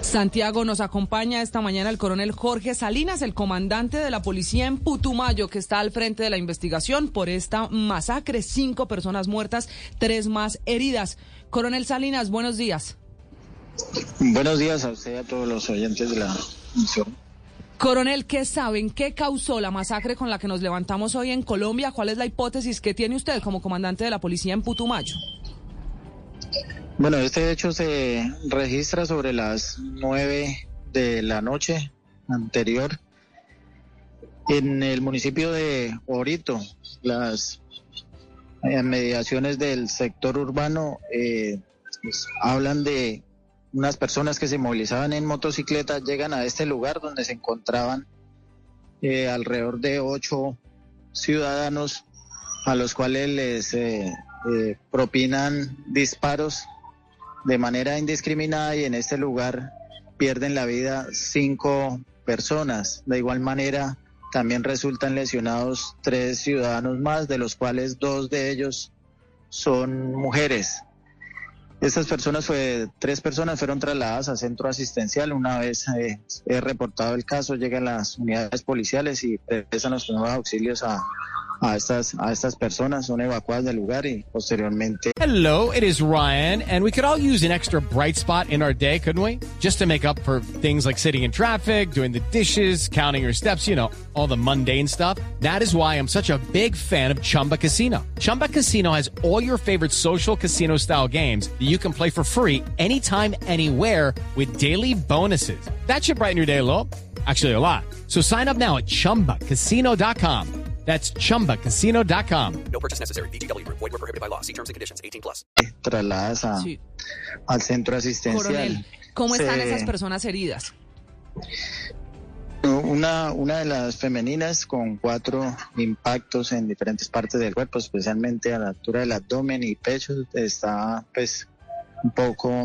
Santiago nos acompaña esta mañana el coronel Jorge Salinas, el comandante de la policía en Putumayo, que está al frente de la investigación por esta masacre. Cinco personas muertas, tres más heridas. Coronel Salinas, buenos días. Buenos días a usted y a todos los oyentes de la emisión. Coronel, ¿qué saben? ¿Qué causó la masacre con la que nos levantamos hoy en Colombia? ¿Cuál es la hipótesis que tiene usted como comandante de la policía en Putumayo? Bueno, este hecho se registra sobre las nueve de la noche anterior en el municipio de Orito. Las eh, mediaciones del sector urbano eh, pues, hablan de unas personas que se movilizaban en motocicleta, llegan a este lugar donde se encontraban eh, alrededor de ocho ciudadanos a los cuales les eh, propinan disparos de manera indiscriminada y en este lugar pierden la vida cinco personas. De igual manera, también resultan lesionados tres ciudadanos más, de los cuales dos de ellos son mujeres. Estas personas, fue, tres personas fueron trasladadas a centro asistencial. Una vez eh, he reportado el caso, llegan las unidades policiales y prestan los primeros auxilios a, a estas, a estas personas, son evacuadas del lugar y posteriormente. Hello, it is Ryan, and we could all use an extra bright spot in our day, couldn't we? Just to make up for things like sitting in traffic, doing the dishes, counting your steps, you know, all the mundane stuff. That is why I'm such a big fan of Chumba Casino. Chumba Casino has all your favorite social casino style games that you can play for free anytime, anywhere with daily bonuses. That should brighten your day a little. Actually, a lot. So sign up now at chumbacasino.com. That's chumbacasino.com. No purchase necessary. VGW Group. Void were prohibited by law. See terms and conditions. 18 plus. trasladadas a- Sí. al centro asistencial. Coronel, ¿cómo están Se- esas personas heridas? Una, una de las femeninas con cuatro impactos en diferentes partes del cuerpo, especialmente a la altura del abdomen y pecho, está pues un poco,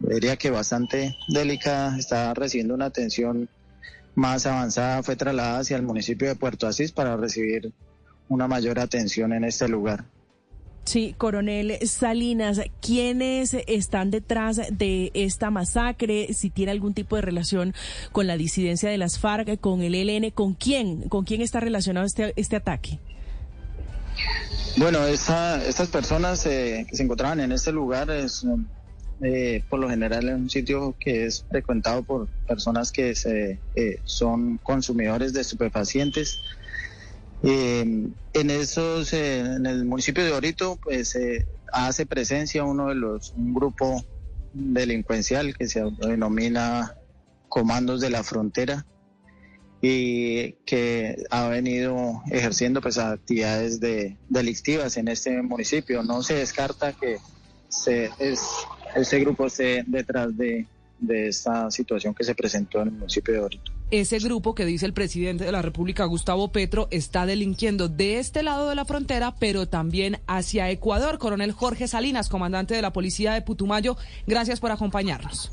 diría que bastante delicada, está recibiendo una atención más avanzada, fue trasladada hacia el municipio de Puerto Asís para recibir una mayor atención en este lugar. Sí, coronel Salinas, ¿quiénes están detrás de esta masacre? Si tiene algún tipo de relación con la disidencia de las FARC, con el ELN, ¿con quién? ¿Con quién está relacionado este, este ataque? Bueno, esa- estas personas eh, que se encontraban en este lugar es eh, por lo general es un sitio que es frecuentado por personas que se, eh, son consumidores de estupefacientes. Eh, en esos, eh, en el municipio de Orito, pues eh, hace presencia uno de los, un grupo delincuencial que se denomina Comandos de la Frontera y que ha venido ejerciendo pues actividades de, delictivas en este municipio. No se descarta que se, es, ese grupo esté detrás de, de esta situación que se presentó en el municipio de Orito. Ese grupo que dice el presidente de la República, Gustavo Petro, está delinquiendo de este lado de la frontera, pero también hacia Ecuador. Coronel Jorge Salinas, comandante de la policía de Putumayo, gracias por acompañarnos.